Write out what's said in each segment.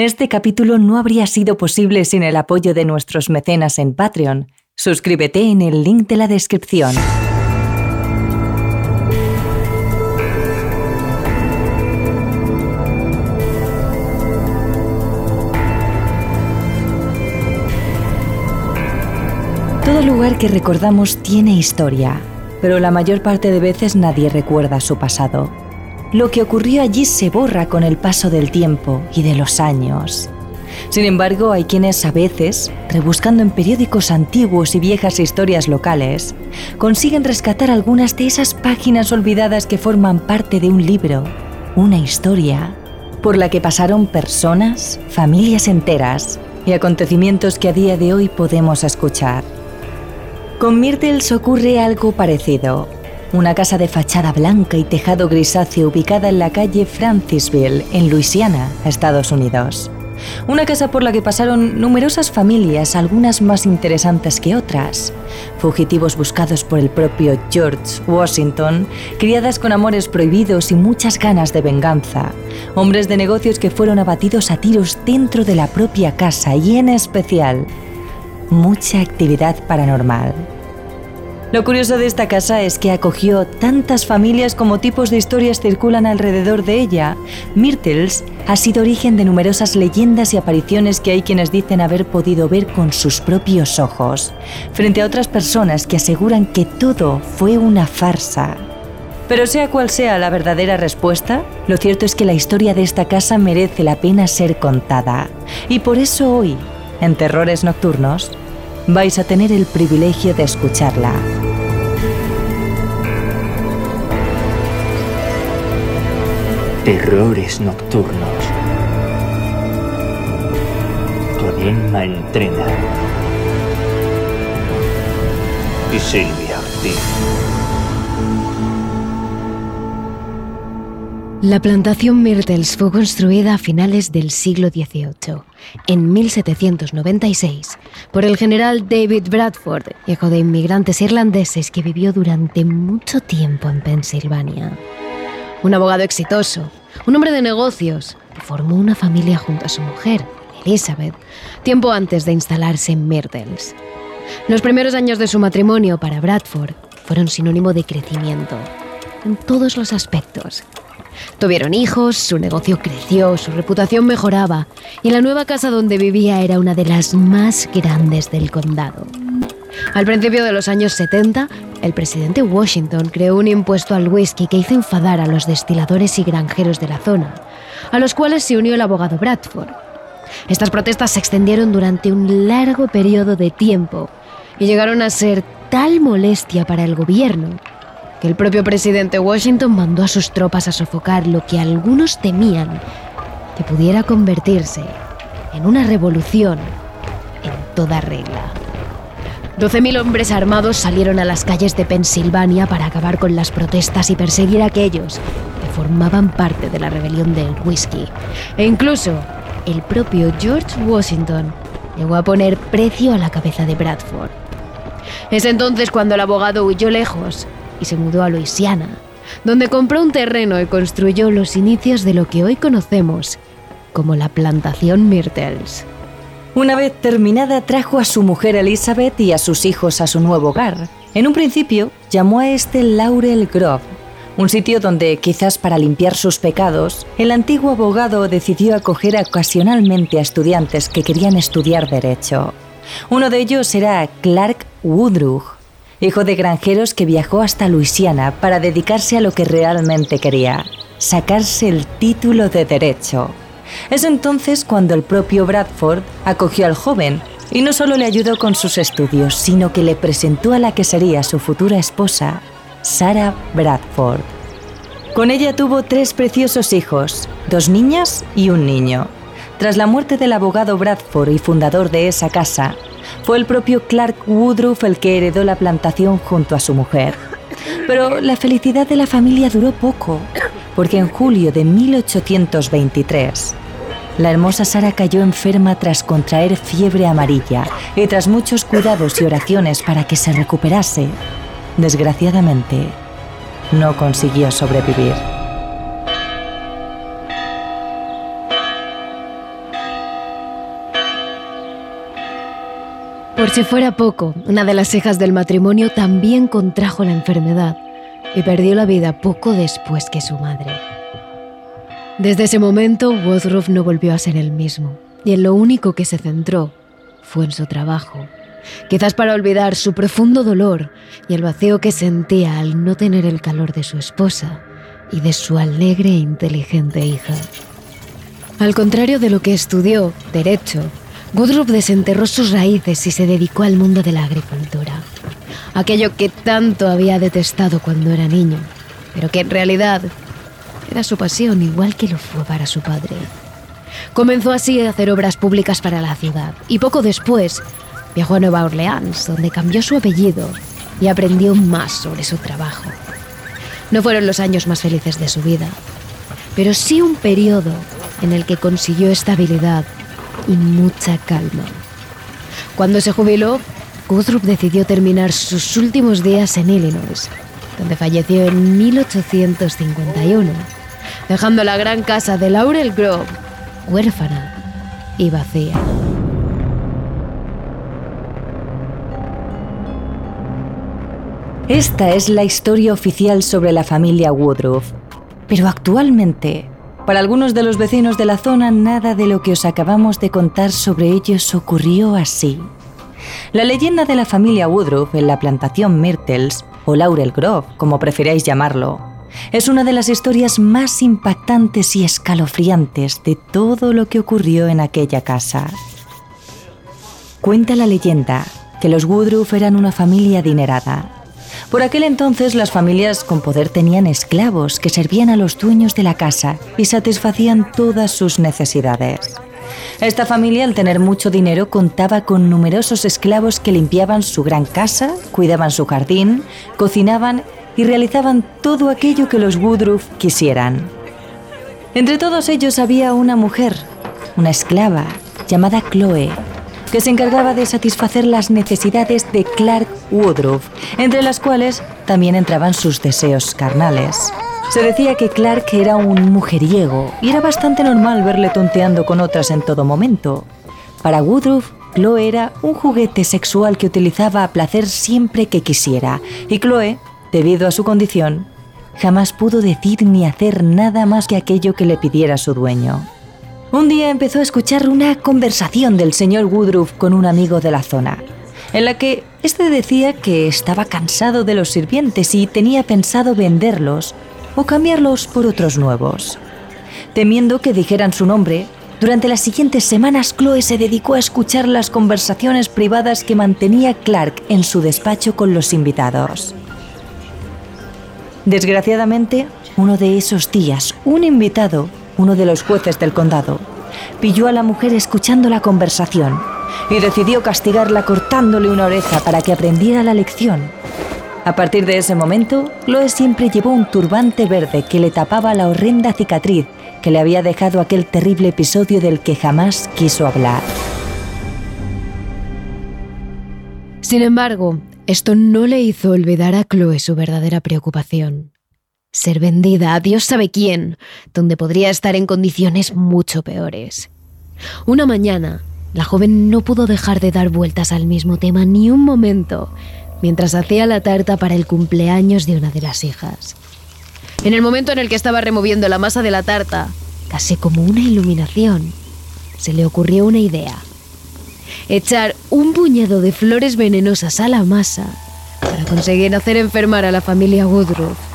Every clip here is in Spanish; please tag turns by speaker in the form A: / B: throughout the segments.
A: Este capítulo no habría sido posible sin el apoyo de nuestros mecenas en Patreon. Suscríbete en el link de la descripción. Todo lugar que recordamos tiene historia, pero la mayor parte de veces nadie recuerda su pasado. Lo que ocurrió allí se borra con el paso del tiempo y de los años. Sin embargo, hay quienes a veces, rebuscando en periódicos antiguos y viejas historias locales, consiguen rescatar algunas de esas páginas olvidadas que forman parte de un libro, una historia, por la que pasaron personas, familias enteras y acontecimientos que a día de hoy podemos escuchar. Con Myrtles ocurre algo parecido una casa de fachada blanca y tejado grisáceo ubicada en la calle Francisville, en Luisiana, Estados Unidos. Una casa por la que pasaron numerosas familias, algunas más interesantes que otras. Fugitivos buscados por el propio George Washington, criadas con amores prohibidos y muchas ganas de venganza. Hombres de negocios que fueron abatidos a tiros dentro de la propia casa y en especial, mucha actividad paranormal. Lo curioso de esta casa es que acogió tantas familias como tipos de historias circulan alrededor de ella. Myrtles ha sido origen de numerosas leyendas y apariciones que hay quienes dicen haber podido ver con sus propios ojos, frente a otras personas que aseguran que todo fue una farsa. Pero sea cual sea la verdadera respuesta, lo cierto es que la historia de esta casa merece la pena ser contada. Y por eso hoy, en Terrores Nocturnos, vais a tener el privilegio de escucharla.
B: Terrores Nocturnos. Tu enigma entrena. Y Silvia Ortiz.
C: La plantación Myrtles fue construida a finales del siglo XVIII, en 1796, por el general David Bradford, hijo de inmigrantes irlandeses que vivió durante mucho tiempo en Pensilvania. Un abogado exitoso, un hombre de negocios, formó una familia junto a su mujer, Elizabeth, tiempo antes de instalarse en Myrtles. Los primeros años de su matrimonio para Bradford fueron sinónimo de crecimiento, en todos los aspectos, Tuvieron hijos, su negocio creció, su reputación mejoraba y la nueva casa donde vivía era una de las más grandes del condado. Al principio de los años 70, el presidente Washington creó un impuesto al whisky que hizo enfadar a los destiladores y granjeros de la zona, a los cuales se unió el abogado Bradford. Estas protestas se extendieron durante un largo periodo de tiempo y llegaron a ser tal molestia para el gobierno que el propio presidente Washington mandó a sus tropas a sofocar lo que algunos temían que pudiera convertirse en una revolución en toda regla. 12.000 hombres armados salieron a las calles de Pensilvania para acabar con las protestas y perseguir a aquellos que formaban parte de la rebelión del whisky. E incluso el propio George Washington llegó a poner precio a la cabeza de Bradford. Es entonces cuando el abogado huyó lejos y se mudó a Luisiana, donde compró un terreno y construyó los inicios de lo que hoy conocemos como la plantación Myrtles.
A: Una vez terminada, trajo a su mujer Elizabeth y a sus hijos a su nuevo hogar. En un principio, llamó a este Laurel Grove, un sitio donde, quizás para limpiar sus pecados, el antiguo abogado decidió acoger ocasionalmente a estudiantes que querían estudiar derecho. Uno de ellos era Clark Woodruff, hijo de granjeros que viajó hasta Luisiana para dedicarse a lo que realmente quería, sacarse el título de derecho. Es entonces cuando el propio Bradford acogió al joven y no solo le ayudó con sus estudios, sino que le presentó a la que sería su futura esposa, Sarah Bradford. Con ella tuvo tres preciosos hijos, dos niñas y un niño. Tras la muerte del abogado Bradford y fundador de esa casa, fue el propio Clark Woodruff el que heredó la plantación junto a su mujer. Pero la felicidad de la familia duró poco, porque en julio de 1823, la hermosa Sara cayó enferma tras contraer fiebre amarilla y tras muchos cuidados y oraciones para que se recuperase, desgraciadamente, no consiguió sobrevivir.
C: Por si fuera poco, una de las hijas del matrimonio también contrajo la enfermedad y perdió la vida poco después que su madre. Desde ese momento, Woodruff no volvió a ser el mismo, y en lo único que se centró fue en su trabajo, quizás para olvidar su profundo dolor y el vacío que sentía al no tener el calor de su esposa y de su alegre e inteligente hija. Al contrario de lo que estudió, derecho, Woodruff desenterró sus raíces y se dedicó al mundo de la agricultura. Aquello que tanto había detestado cuando era niño, pero que en realidad era su pasión igual que lo fue para su padre. Comenzó así a hacer obras públicas para la ciudad y poco después viajó a Nueva Orleans, donde cambió su apellido y aprendió más sobre su trabajo. No fueron los años más felices de su vida, pero sí un periodo en el que consiguió estabilidad y mucha calma. Cuando se jubiló, Guthrup decidió terminar sus últimos días en Illinois, donde falleció en 1851, dejando la gran casa de Laurel Grove huérfana y vacía.
A: Esta es la historia oficial sobre la familia Woodruff, pero actualmente para algunos de los vecinos de la zona, nada de lo que os acabamos de contar sobre ellos ocurrió así. La leyenda de la familia Woodruff en la plantación Myrtles, o Laurel Grove, como preferáis llamarlo, es una de las historias más impactantes y escalofriantes de todo lo que ocurrió en aquella casa. Cuenta la leyenda que los Woodruff eran una familia adinerada, por aquel entonces las familias con poder tenían esclavos que servían a los dueños de la casa y satisfacían todas sus necesidades. Esta familia, al tener mucho dinero, contaba con numerosos esclavos que limpiaban su gran casa, cuidaban su jardín, cocinaban y realizaban todo aquello que los Woodruff quisieran. Entre todos ellos había una mujer, una esclava, llamada Chloe, que se encargaba de satisfacer las necesidades de Clark Woodruff, entre las cuales también entraban sus deseos carnales. Se decía que Clark era un mujeriego y era bastante normal verle tonteando con otras en todo momento. Para Woodruff, Chloe era un juguete sexual que utilizaba a placer siempre que quisiera, y Chloe, debido a su condición, jamás pudo decir ni hacer nada más que aquello que le pidiera su dueño. Un día empezó a escuchar una conversación del señor Woodruff con un amigo de la zona, en la que éste decía que estaba cansado de los sirvientes y tenía pensado venderlos o cambiarlos por otros nuevos. Temiendo que dijeran su nombre, durante las siguientes semanas Chloe se dedicó a escuchar las conversaciones privadas que mantenía Clark en su despacho con los invitados. Desgraciadamente, uno de esos días, un invitado uno de los jueces del condado, pilló a la mujer escuchando la conversación y decidió castigarla cortándole una oreja para que aprendiera la lección. A partir de ese momento, Chloe siempre llevó un turbante verde que le tapaba la horrenda cicatriz que le había dejado aquel terrible episodio del que jamás quiso hablar.
C: Sin embargo, esto no le hizo olvidar a Chloe su verdadera preocupación ser vendida a Dios sabe quién, donde podría estar en condiciones mucho peores. Una mañana, la joven no pudo dejar de dar vueltas al mismo tema ni un momento mientras hacía la tarta para el cumpleaños de una de las hijas. En el momento en el que estaba removiendo la masa de la tarta, casi como una iluminación, se le ocurrió una idea. Echar un puñado de flores venenosas a la masa para conseguir hacer enfermar a la familia Woodruff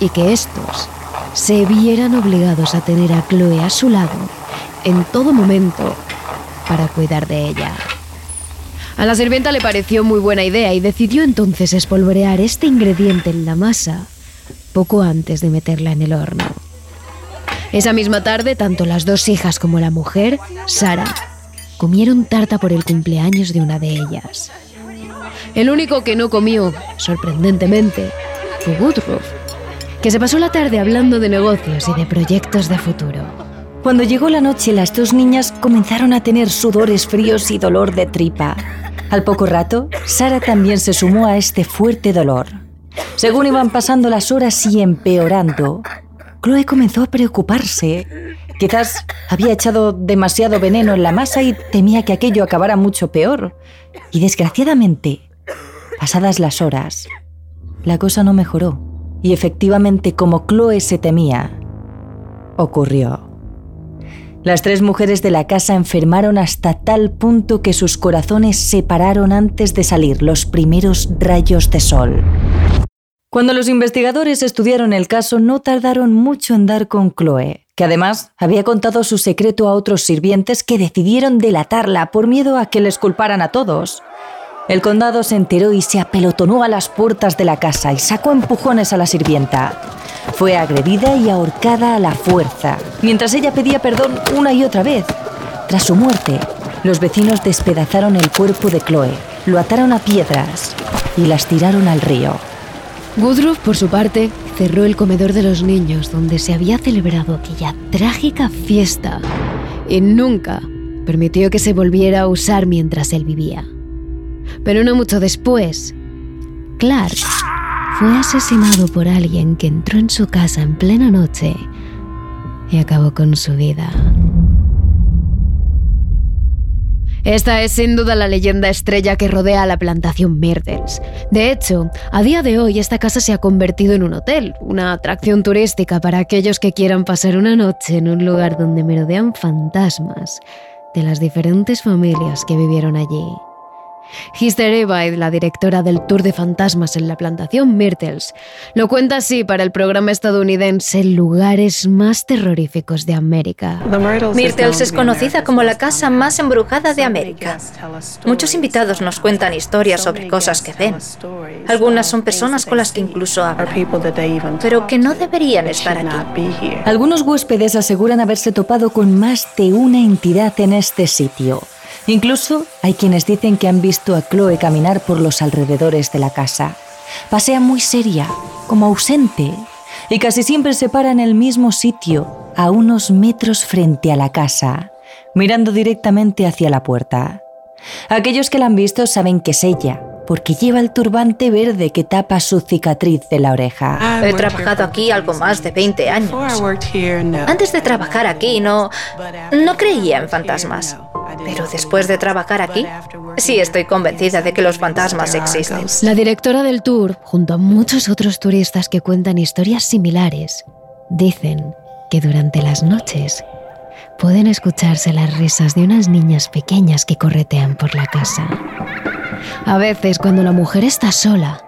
C: y que estos se vieran obligados a tener a Chloe a su lado en todo momento para cuidar de ella. A la sirvienta le pareció muy buena idea y decidió entonces espolvorear este ingrediente en la masa poco antes de meterla en el horno. Esa misma tarde, tanto las dos hijas como la mujer, Sara, comieron tarta por el cumpleaños de una de ellas. El único que no comió, sorprendentemente, fue Woodruff, que se pasó la tarde hablando de negocios y de proyectos de futuro.
A: Cuando llegó la noche, las dos niñas comenzaron a tener sudores fríos y dolor de tripa. Al poco rato, Sara también se sumó a este fuerte dolor. Según iban pasando las horas y empeorando, Chloe comenzó a preocuparse Quizás había echado demasiado veneno en la masa y temía que aquello acabara mucho peor. Y desgraciadamente, pasadas las horas, la cosa no mejoró. Y efectivamente, como Chloe se temía, ocurrió. Las tres mujeres de la casa enfermaron hasta tal punto que sus corazones se pararon antes de salir los primeros rayos de sol. Cuando los investigadores estudiaron el caso no tardaron mucho en dar con Chloe, que además había contado su secreto a otros sirvientes que decidieron delatarla por miedo a que les culparan a todos. El condado se enteró y se apelotonó a las puertas de la casa y sacó empujones a la sirvienta. Fue agredida y ahorcada a la fuerza, mientras ella pedía perdón una y otra vez. Tras su muerte, los vecinos despedazaron el cuerpo de Chloe, lo ataron a piedras y las tiraron al río.
C: Woodruff, por su parte, cerró el comedor de los niños donde se había celebrado aquella trágica fiesta y nunca permitió que se volviera a usar mientras él vivía. Pero no mucho después, Clark fue asesinado por alguien que entró en su casa en plena noche y acabó con su vida. Esta es sin duda la leyenda estrella que rodea a la plantación Myrtles. De hecho, a día de hoy esta casa se ha convertido en un hotel, una atracción turística para aquellos que quieran pasar una noche en un lugar donde merodean fantasmas de las diferentes familias que vivieron allí. Hister Evaid, la directora del Tour de Fantasmas en la plantación Myrtles, lo cuenta así para el programa estadounidense Lugares más terroríficos de América.
D: Myrtles es conocida como la casa más embrujada de América. Muchos invitados nos cuentan historias sobre cosas que ven. Algunas son personas con las que incluso hablan, pero que no deberían estar aquí.
A: Algunos huéspedes aseguran haberse topado con más de una entidad en este sitio. Incluso hay quienes dicen que han visto a Chloe caminar por los alrededores de la casa. Pasea muy seria, como ausente, y casi siempre se para en el mismo sitio, a unos metros frente a la casa, mirando directamente hacia la puerta. Aquellos que la han visto saben que es ella, porque lleva el turbante verde que tapa su cicatriz de la oreja.
D: He trabajado aquí algo más de 20 años. Antes de trabajar aquí no, no creía en fantasmas. Pero después de trabajar aquí, sí estoy convencida de que los fantasmas existen.
C: La directora del tour, junto a muchos otros turistas que cuentan historias similares, dicen que durante las noches pueden escucharse las risas de unas niñas pequeñas que corretean por la casa. A veces, cuando la mujer está sola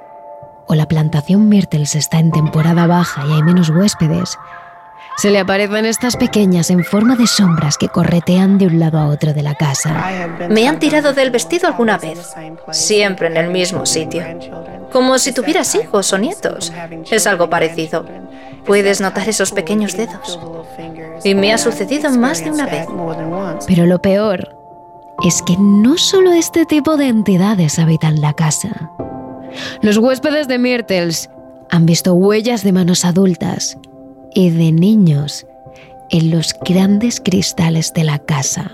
C: o la plantación Myrtles está en temporada baja y hay menos huéspedes, se le aparecen estas pequeñas en forma de sombras que corretean de un lado a otro de la casa.
D: Me han tirado del vestido alguna vez, siempre en el mismo sitio, como si tuvieras hijos o nietos. Es algo parecido. Puedes notar esos pequeños dedos. Y me ha sucedido más de una vez.
C: Pero lo peor es que no solo este tipo de entidades habitan la casa. Los huéspedes de Myrtles han visto huellas de manos adultas y de niños en los grandes cristales de la casa.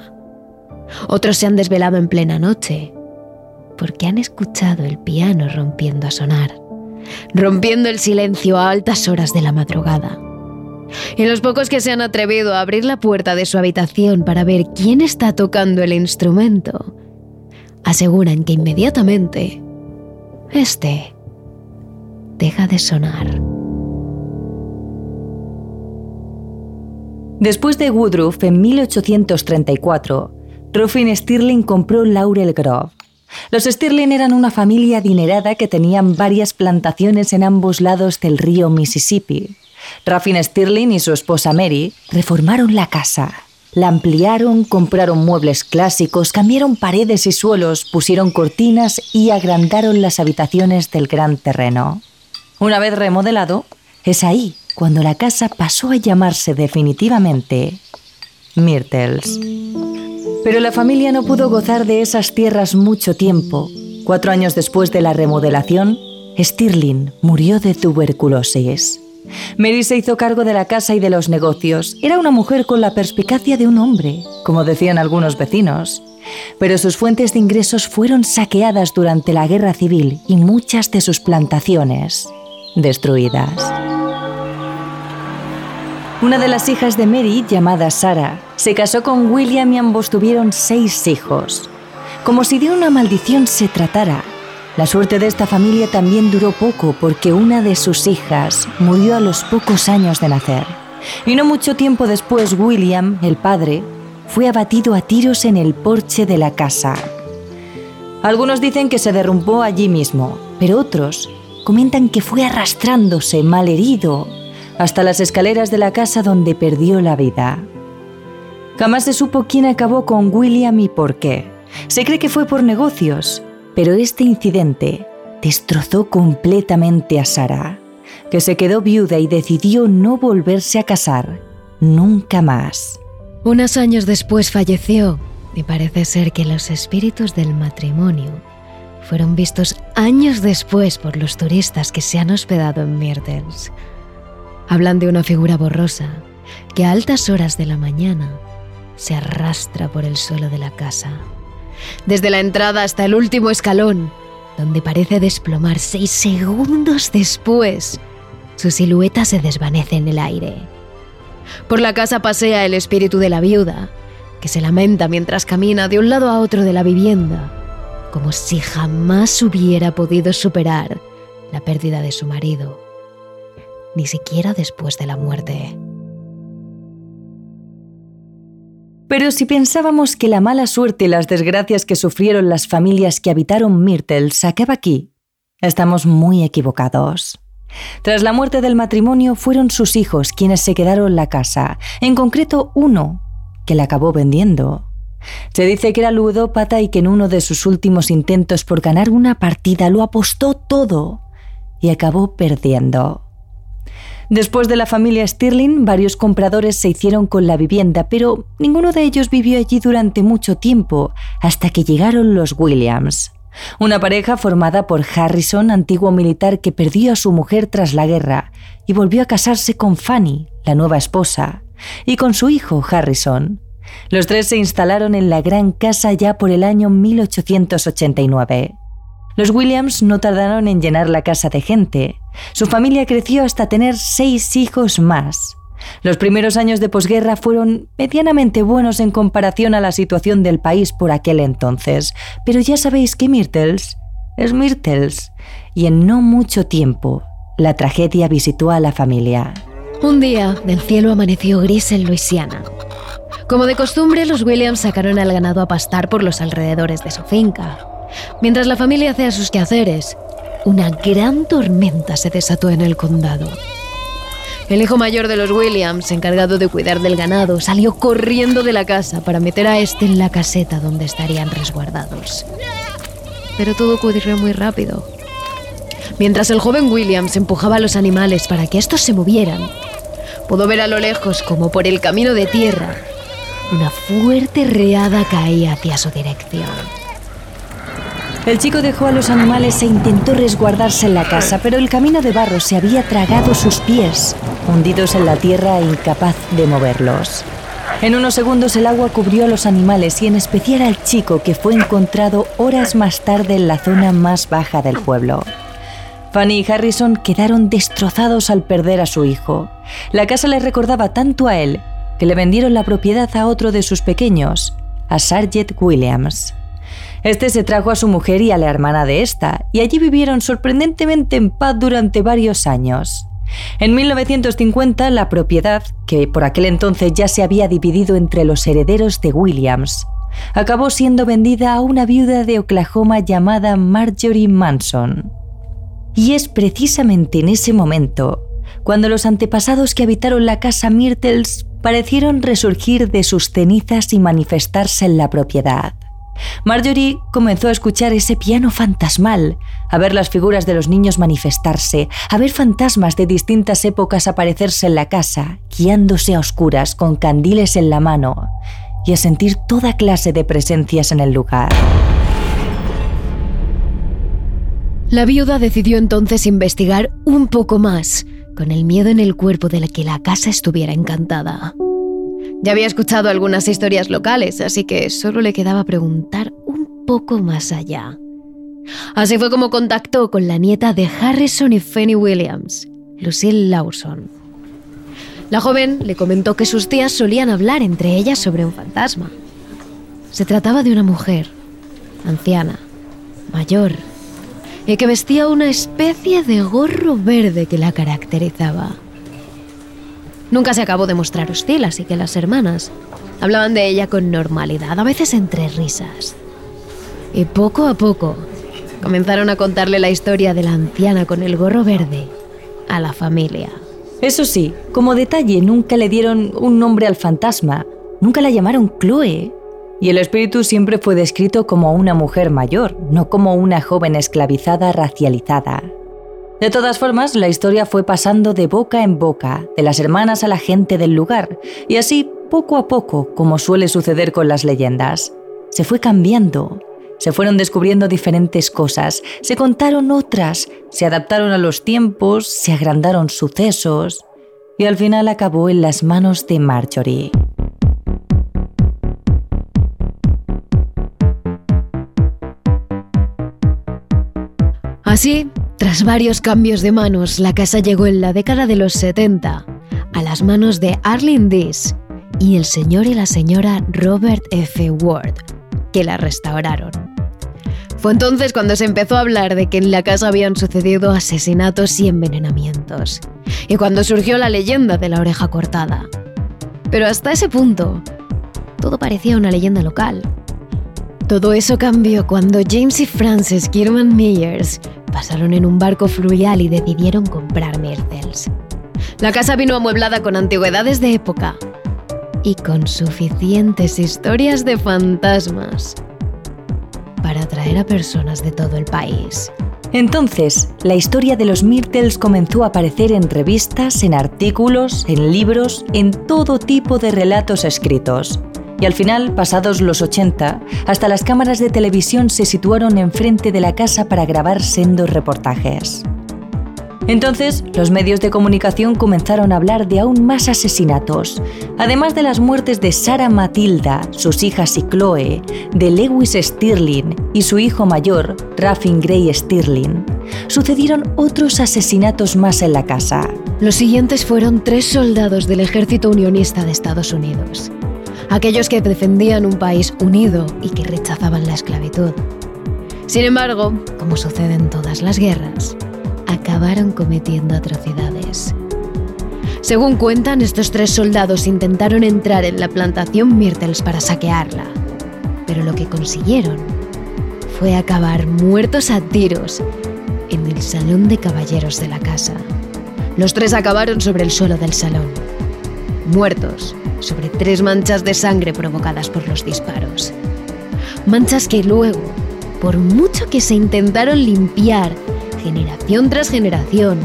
C: Otros se han desvelado en plena noche porque han escuchado el piano rompiendo a sonar, rompiendo el silencio a altas horas de la madrugada. Y los pocos que se han atrevido a abrir la puerta de su habitación para ver quién está tocando el instrumento, aseguran que inmediatamente este deja de sonar.
A: Después de Woodruff, en 1834, Ruffin Stirling compró Laurel Grove. Los Stirling eran una familia adinerada que tenían varias plantaciones en ambos lados del río Mississippi. Ruffin Stirling y su esposa Mary reformaron la casa. La ampliaron, compraron muebles clásicos, cambiaron paredes y suelos, pusieron cortinas y agrandaron las habitaciones del gran terreno. Una vez remodelado, es ahí cuando la casa pasó a llamarse definitivamente Myrtles. Pero la familia no pudo gozar de esas tierras mucho tiempo. Cuatro años después de la remodelación, Stirling murió de tuberculosis. Mary se hizo cargo de la casa y de los negocios. Era una mujer con la perspicacia de un hombre, como decían algunos vecinos. Pero sus fuentes de ingresos fueron saqueadas durante la guerra civil y muchas de sus plantaciones destruidas. Una de las hijas de Mary, llamada Sarah, se casó con William y ambos tuvieron seis hijos. Como si de una maldición se tratara, la suerte de esta familia también duró poco porque una de sus hijas murió a los pocos años de nacer. Y no mucho tiempo después William, el padre, fue abatido a tiros en el porche de la casa. Algunos dicen que se derrumbó allí mismo, pero otros comentan que fue arrastrándose, malherido, hasta las escaleras de la casa donde perdió la vida. Jamás se supo quién acabó con William y por qué. Se cree que fue por negocios, pero este incidente destrozó completamente a Sara, que se quedó viuda y decidió no volverse a casar nunca más.
C: Unos años después falleció y parece ser que los espíritus del matrimonio fueron vistos años después por los turistas que se han hospedado en Myrtles. Hablan de una figura borrosa que a altas horas de la mañana se arrastra por el suelo de la casa. Desde la entrada hasta el último escalón, donde parece desplomarse y segundos después, su silueta se desvanece en el aire. Por la casa pasea el espíritu de la viuda, que se lamenta mientras camina de un lado a otro de la vivienda, como si jamás hubiera podido superar la pérdida de su marido ni siquiera después de la muerte.
A: Pero si pensábamos que la mala suerte y las desgracias que sufrieron las familias que habitaron Myrtle se acaba aquí, estamos muy equivocados. Tras la muerte del matrimonio fueron sus hijos quienes se quedaron la casa, en concreto uno, que la acabó vendiendo. Se dice que era ludópata y que en uno de sus últimos intentos por ganar una partida lo apostó todo y acabó perdiendo. Después de la familia Stirling, varios compradores se hicieron con la vivienda, pero ninguno de ellos vivió allí durante mucho tiempo, hasta que llegaron los Williams. Una pareja formada por Harrison, antiguo militar que perdió a su mujer tras la guerra, y volvió a casarse con Fanny, la nueva esposa, y con su hijo Harrison. Los tres se instalaron en la gran casa ya por el año 1889. Los Williams no tardaron en llenar la casa de gente. Su familia creció hasta tener seis hijos más. Los primeros años de posguerra fueron medianamente buenos en comparación a la situación del país por aquel entonces, pero ya sabéis que Myrtles es Myrtles, y en no mucho tiempo la tragedia visitó a la familia.
C: Un día, el cielo amaneció gris en Luisiana. Como de costumbre, los Williams sacaron al ganado a pastar por los alrededores de su finca. Mientras la familia hacía sus quehaceres, una gran tormenta se desató en el condado. El hijo mayor de los Williams, encargado de cuidar del ganado, salió corriendo de la casa para meter a este en la caseta donde estarían resguardados. Pero todo ocurrió muy rápido. Mientras el joven Williams empujaba a los animales para que estos se movieran, pudo ver a lo lejos, como por el camino de tierra, una fuerte reada caía hacia su dirección.
A: El chico dejó a los animales e intentó resguardarse en la casa, pero el camino de barro se había tragado sus pies, hundidos en la tierra e incapaz de moverlos. En unos segundos el agua cubrió a los animales y en especial al chico que fue encontrado horas más tarde en la zona más baja del pueblo. Fanny y Harrison quedaron destrozados al perder a su hijo. La casa le recordaba tanto a él que le vendieron la propiedad a otro de sus pequeños, a Sargent Williams. Este se trajo a su mujer y a la hermana de esta, y allí vivieron sorprendentemente en paz durante varios años. En 1950, la propiedad, que por aquel entonces ya se había dividido entre los herederos de Williams, acabó siendo vendida a una viuda de Oklahoma llamada Marjorie Manson. Y es precisamente en ese momento cuando los antepasados que habitaron la casa Myrtles parecieron resurgir de sus cenizas y manifestarse en la propiedad. Marjorie comenzó a escuchar ese piano fantasmal, a ver las figuras de los niños manifestarse, a ver fantasmas de distintas épocas aparecerse en la casa, guiándose a oscuras con candiles en la mano, y a sentir toda clase de presencias en el lugar.
C: La viuda decidió entonces investigar un poco más, con el miedo en el cuerpo de que la casa estuviera encantada. Ya había escuchado algunas historias locales, así que solo le quedaba preguntar un poco más allá. Así fue como contactó con la nieta de Harrison y Fanny Williams, Lucille Lawson. La joven le comentó que sus tías solían hablar entre ellas sobre un fantasma. Se trataba de una mujer, anciana, mayor, y que vestía una especie de gorro verde que la caracterizaba. Nunca se acabó de mostrar hostil, así que las hermanas hablaban de ella con normalidad, a veces entre risas. Y poco a poco comenzaron a contarle la historia de la anciana con el gorro verde a la familia.
A: Eso sí, como detalle, nunca le dieron un nombre al fantasma, nunca la llamaron Chloe. Y el espíritu siempre fue descrito como una mujer mayor, no como una joven esclavizada racializada. De todas formas, la historia fue pasando de boca en boca, de las hermanas a la gente del lugar, y así, poco a poco, como suele suceder con las leyendas, se fue cambiando, se fueron descubriendo diferentes cosas, se contaron otras, se adaptaron a los tiempos, se agrandaron sucesos y al final acabó en las manos de Marjorie.
C: Así, tras varios cambios de manos, la casa llegó en la década de los 70 a las manos de Arlene Dees y el señor y la señora Robert F. Ward, que la restauraron. Fue entonces cuando se empezó a hablar de que en la casa habían sucedido asesinatos y envenenamientos, y cuando surgió la leyenda de la oreja cortada. Pero hasta ese punto, todo parecía una leyenda local. Todo eso cambió cuando James y Frances Kierman Meyers pasaron en un barco fluvial y decidieron comprar Myrtles. La casa vino amueblada con antigüedades de época y con suficientes historias de fantasmas para atraer a personas de todo el país.
A: Entonces, la historia de los Myrtles comenzó a aparecer en revistas, en artículos, en libros, en todo tipo de relatos escritos. Y al final, pasados los 80, hasta las cámaras de televisión se situaron enfrente de la casa para grabar sendos reportajes. Entonces, los medios de comunicación comenzaron a hablar de aún más asesinatos, además de las muertes de Sara Matilda, sus hijas y Chloe, de Lewis Stirling y su hijo mayor, Raffin Gray Stirling. Sucedieron otros asesinatos más en la casa.
C: Los siguientes fueron tres soldados del ejército unionista de Estados Unidos, aquellos que defendían un país unido y que rechazaban la esclavitud. Sin embargo, como sucede en todas las guerras, acabaron cometiendo atrocidades. Según cuentan, estos tres soldados intentaron entrar en la plantación Myrtles para saquearla, pero lo que consiguieron fue acabar muertos a tiros en el salón de caballeros de la casa. Los tres acabaron sobre el suelo del salón, muertos sobre tres manchas de sangre provocadas por los disparos. Manchas que luego, por mucho que se intentaron limpiar generación tras generación,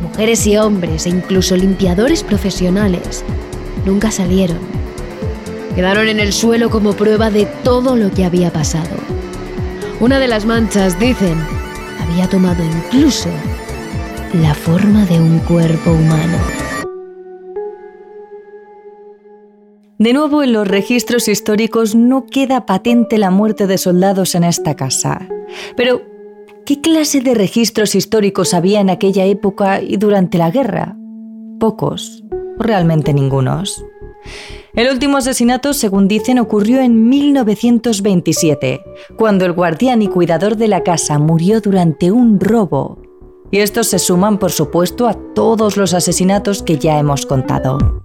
C: mujeres y hombres e incluso limpiadores profesionales, nunca salieron. Quedaron en el suelo como prueba de todo lo que había pasado. Una de las manchas, dicen, había tomado incluso la forma de un cuerpo humano.
A: De nuevo, en los registros históricos no queda patente la muerte de soldados en esta casa. Pero ¿Qué clase de registros históricos había en aquella época y durante la guerra? Pocos, realmente ningunos. El último asesinato, según dicen, ocurrió en 1927, cuando el guardián y cuidador de la casa murió durante un robo. Y estos se suman, por supuesto, a todos los asesinatos que ya hemos contado.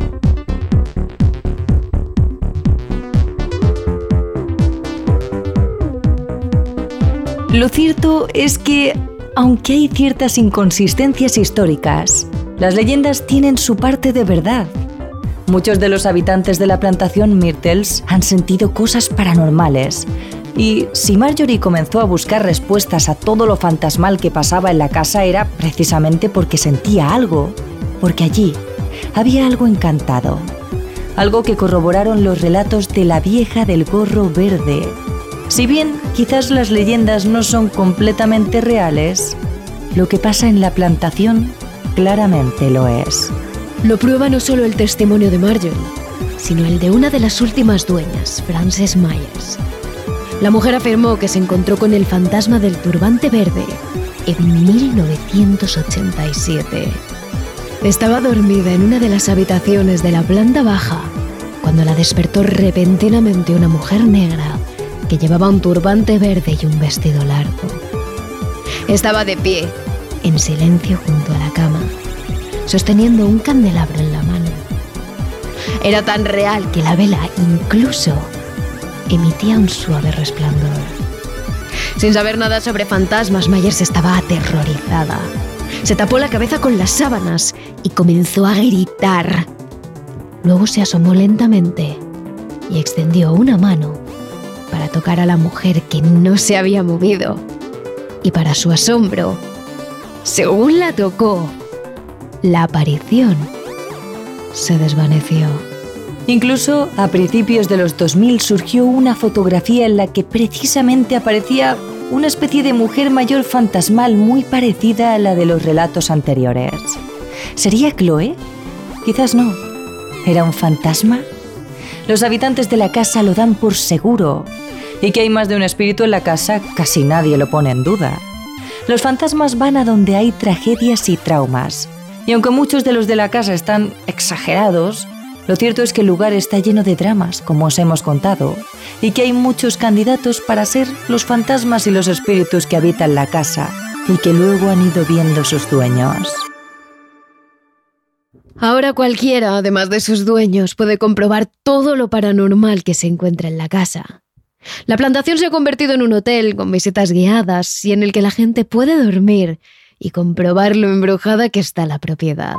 A: Lo cierto es que, aunque hay ciertas inconsistencias históricas, las leyendas tienen su parte de verdad. Muchos de los habitantes de la plantación Myrtles han sentido cosas paranormales. Y si Marjorie comenzó a buscar respuestas a todo lo fantasmal que pasaba en la casa era precisamente porque sentía algo, porque allí había algo encantado, algo que corroboraron los relatos de la vieja del gorro verde, si bien quizás las leyendas no son completamente reales, lo que pasa en la plantación claramente lo es.
C: Lo prueba no solo el testimonio de Marjorie, sino el de una de las últimas dueñas, Frances Myers. La mujer afirmó que se encontró con el fantasma del turbante verde en 1987. Estaba dormida en una de las habitaciones de la planta baja cuando la despertó repentinamente una mujer negra que llevaba un turbante verde y un vestido largo. Estaba de pie, en silencio junto a la cama, sosteniendo un candelabro en la mano. Era tan real que la vela incluso emitía un suave resplandor. Sin saber nada sobre fantasmas, Myers estaba aterrorizada. Se tapó la cabeza con las sábanas y comenzó a gritar. Luego se asomó lentamente y extendió una mano para tocar a la mujer que no se había movido. Y para su asombro, según la tocó, la aparición se desvaneció.
A: Incluso a principios de los 2000 surgió una fotografía en la que precisamente aparecía una especie de mujer mayor fantasmal muy parecida a la de los relatos anteriores. ¿Sería Chloe? Quizás no. ¿Era un fantasma? Los habitantes de la casa lo dan por seguro. Y que hay más de un espíritu en la casa, casi nadie lo pone en duda. Los fantasmas van a donde hay tragedias y traumas. Y aunque muchos de los de la casa están exagerados, lo cierto es que el lugar está lleno de dramas, como os hemos contado, y que hay muchos candidatos para ser los fantasmas y los espíritus que habitan la casa y que luego han ido viendo sus dueños.
C: Ahora cualquiera, además de sus dueños, puede comprobar todo lo paranormal que se encuentra en la casa. La plantación se ha convertido en un hotel con visitas guiadas y en el que la gente puede dormir y comprobar lo embrujada que está la propiedad.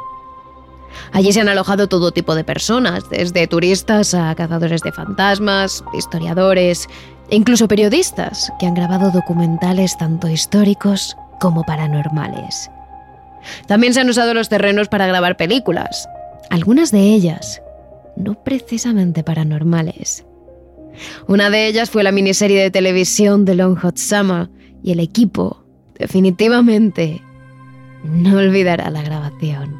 C: Allí se han alojado todo tipo de personas, desde turistas a cazadores de fantasmas, historiadores e incluso periodistas que han grabado documentales tanto históricos como paranormales. También se han usado los terrenos para grabar películas, algunas de ellas no precisamente paranormales. Una de ellas fue la miniserie de televisión The Long Hot Summer y el equipo definitivamente no olvidará la grabación.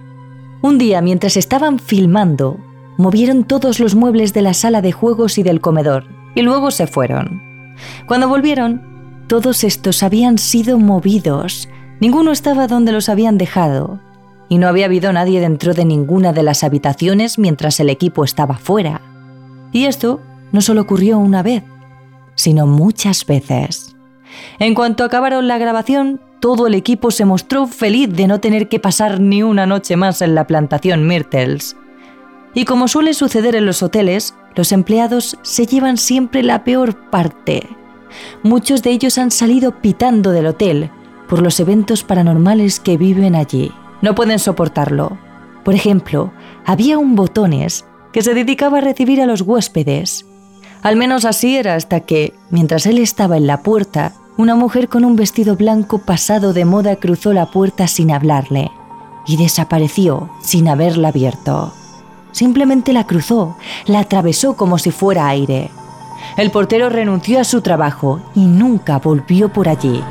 A: Un día, mientras estaban filmando, movieron todos los muebles de la sala de juegos y del comedor, y luego se fueron. Cuando volvieron, todos estos habían sido movidos, ninguno estaba donde los habían dejado, y no había habido nadie dentro de ninguna de las habitaciones mientras el equipo estaba fuera. Y esto no solo ocurrió una vez, sino muchas veces. En cuanto acabaron la grabación, todo el equipo se mostró feliz de no tener que pasar ni una noche más en la plantación Myrtles. Y como suele suceder en los hoteles, los empleados se llevan siempre la peor parte. Muchos de ellos han salido pitando del hotel por los eventos paranormales que viven allí. No pueden soportarlo. Por ejemplo, había un botones que se dedicaba a recibir a los huéspedes. Al menos así era hasta que, mientras él estaba en la puerta, una mujer con un vestido blanco pasado de moda cruzó la puerta sin hablarle y desapareció sin haberla abierto. Simplemente la cruzó, la atravesó como si fuera aire. El portero renunció a su trabajo y nunca volvió por allí.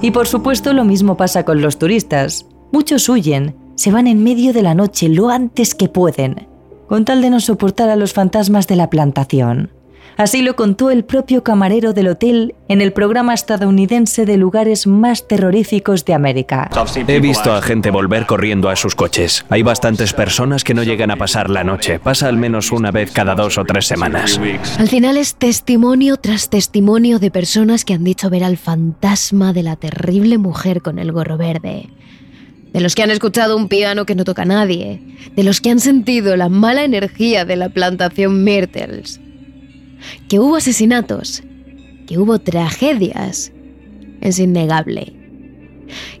A: Y por supuesto lo mismo pasa con los turistas. Muchos huyen, se van en medio de la noche lo antes que pueden con tal de no soportar a los fantasmas de la plantación. Así lo contó el propio camarero del hotel en el programa estadounidense de lugares más terroríficos de América.
E: He visto a gente volver corriendo a sus coches. Hay bastantes personas que no llegan a pasar la noche. Pasa al menos una vez cada dos o tres semanas.
C: Al final es testimonio tras testimonio de personas que han dicho ver al fantasma de la terrible mujer con el gorro verde de los que han escuchado un piano que no toca a nadie, de los que han sentido la mala energía de la plantación Myrtles. Que hubo asesinatos, que hubo tragedias, es innegable.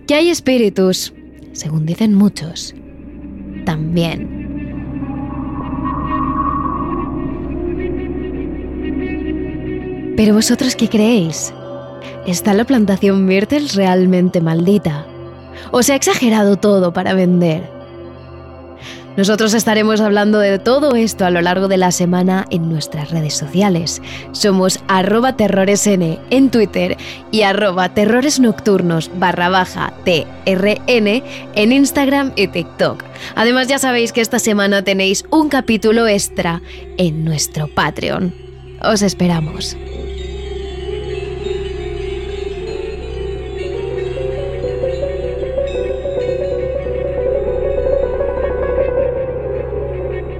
C: Que hay espíritus, según dicen muchos, también. Pero vosotros qué creéis? ¿Está la plantación Myrtles realmente maldita? o se ha exagerado todo para vender. Nosotros estaremos hablando de todo esto a lo largo de la semana en nuestras redes sociales. Somos arroba terroresn en Twitter y arroba terroresnocturnos barra baja TRN en Instagram y TikTok. Además ya sabéis que esta semana tenéis un capítulo extra en nuestro Patreon. Os esperamos.